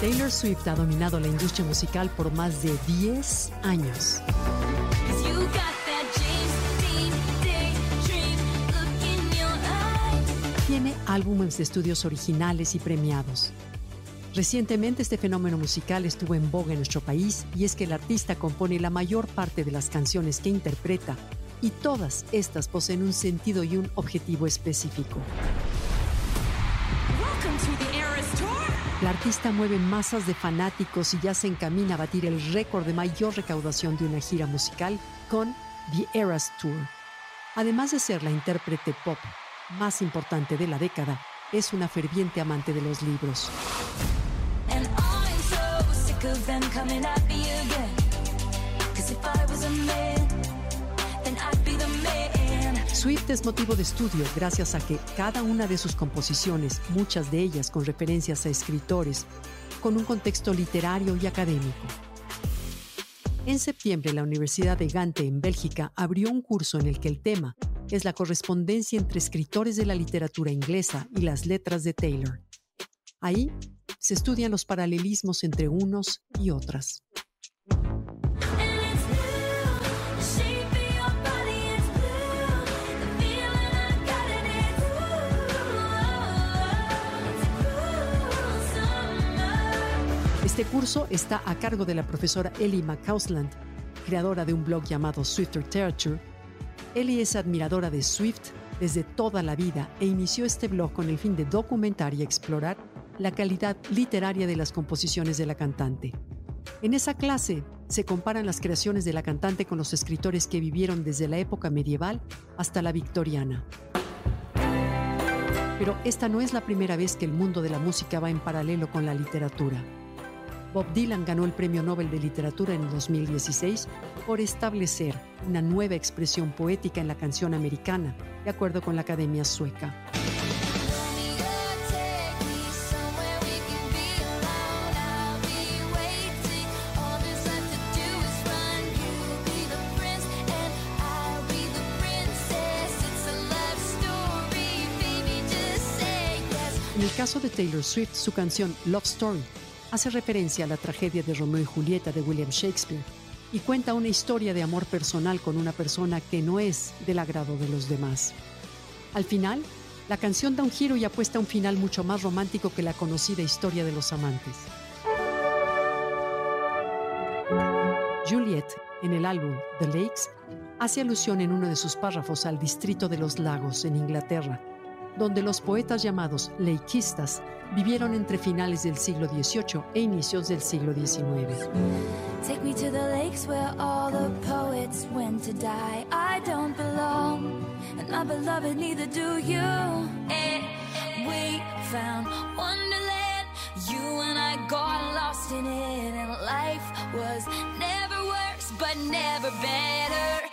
Taylor Swift ha dominado la industria musical por más de 10 años. Tiene álbumes de estudios originales y premiados. Recientemente este fenómeno musical estuvo en boga en nuestro país y es que el artista compone la mayor parte de las canciones que interpreta y todas estas poseen un sentido y un objetivo específico. Artista mueve masas de fanáticos y ya se encamina a batir el récord de mayor recaudación de una gira musical con The Eras Tour. Además de ser la intérprete pop más importante de la década, es una ferviente amante de los libros. Swift es motivo de estudio gracias a que cada una de sus composiciones, muchas de ellas con referencias a escritores, con un contexto literario y académico. En septiembre, la Universidad de Gante en Bélgica abrió un curso en el que el tema es la correspondencia entre escritores de la literatura inglesa y las letras de Taylor. Ahí se estudian los paralelismos entre unos y otras. Este curso está a cargo de la profesora Ellie McCausland, creadora de un blog llamado Swift Literature. Ellie es admiradora de Swift desde toda la vida e inició este blog con el fin de documentar y explorar la calidad literaria de las composiciones de la cantante. En esa clase se comparan las creaciones de la cantante con los escritores que vivieron desde la época medieval hasta la victoriana. Pero esta no es la primera vez que el mundo de la música va en paralelo con la literatura. Bob Dylan ganó el Premio Nobel de Literatura en 2016 por establecer una nueva expresión poética en la canción americana, de acuerdo con la Academia Sueca. En el caso de Taylor Swift, su canción Love Story hace referencia a la tragedia de Romeo y Julieta de William Shakespeare y cuenta una historia de amor personal con una persona que no es del agrado de los demás. Al final, la canción da un giro y apuesta a un final mucho más romántico que la conocida historia de los amantes. Juliet, en el álbum The Lakes, hace alusión en uno de sus párrafos al distrito de los lagos en Inglaterra, donde los poetas llamados leikistas vivieron entre finales del siglo XVIII e inicios del siglo XIX. Never better.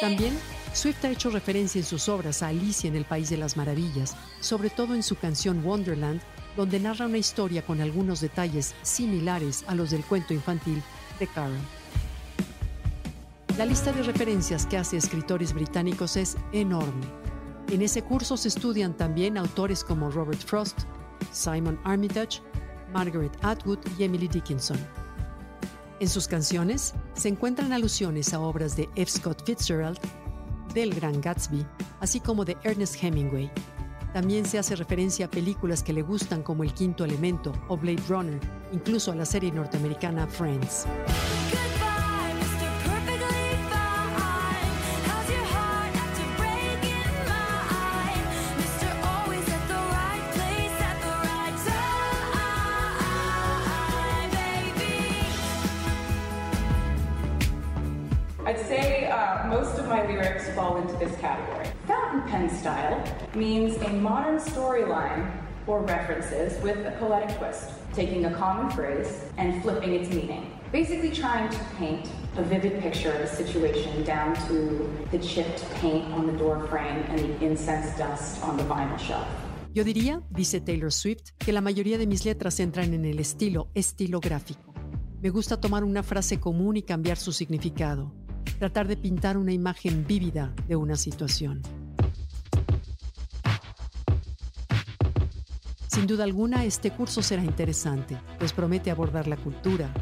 También Swift ha hecho referencia en sus obras a Alicia en el País de las Maravillas, sobre todo en su canción Wonderland, donde narra una historia con algunos detalles similares a los del cuento infantil de Carol. La lista de referencias que hace escritores británicos es enorme. En ese curso se estudian también autores como Robert Frost, Simon Armitage, Margaret Atwood y Emily Dickinson. En sus canciones se encuentran alusiones a obras de F. Scott Fitzgerald, del Gran Gatsby, así como de Ernest Hemingway. También se hace referencia a películas que le gustan como El Quinto Elemento o Blade Runner, incluso a la serie norteamericana Friends. Most of my lyrics fall into this category. Fountain pen style means a modern storyline or references with a poetic twist, taking a common phrase and flipping its meaning. Basically, trying to paint a vivid picture of a situation down to the chipped paint on the door frame and the incense dust on the vinyl shelf. Yo diría, dice Taylor Swift, que la mayoría de mis letras entran en el estilo estilográfico. Me gusta tomar una frase común y cambiar su significado, tratar de pintar una imagen vívida de una situación. Sin duda alguna, este curso será interesante, pues promete abordar la cultura,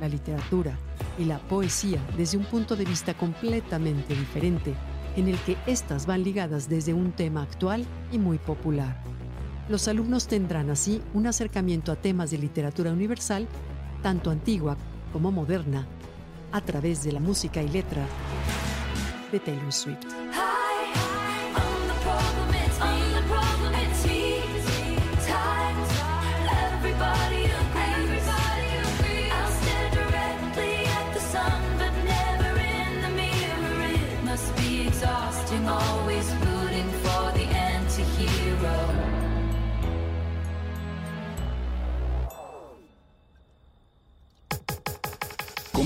la literatura y la poesía desde un punto de vista completamente diferente, en el que éstas van ligadas desde un tema actual y muy popular. Los alumnos tendrán así un acercamiento a temas de literatura universal, tanto antigua como moderna, a través de la música y letra de Taylor Swift.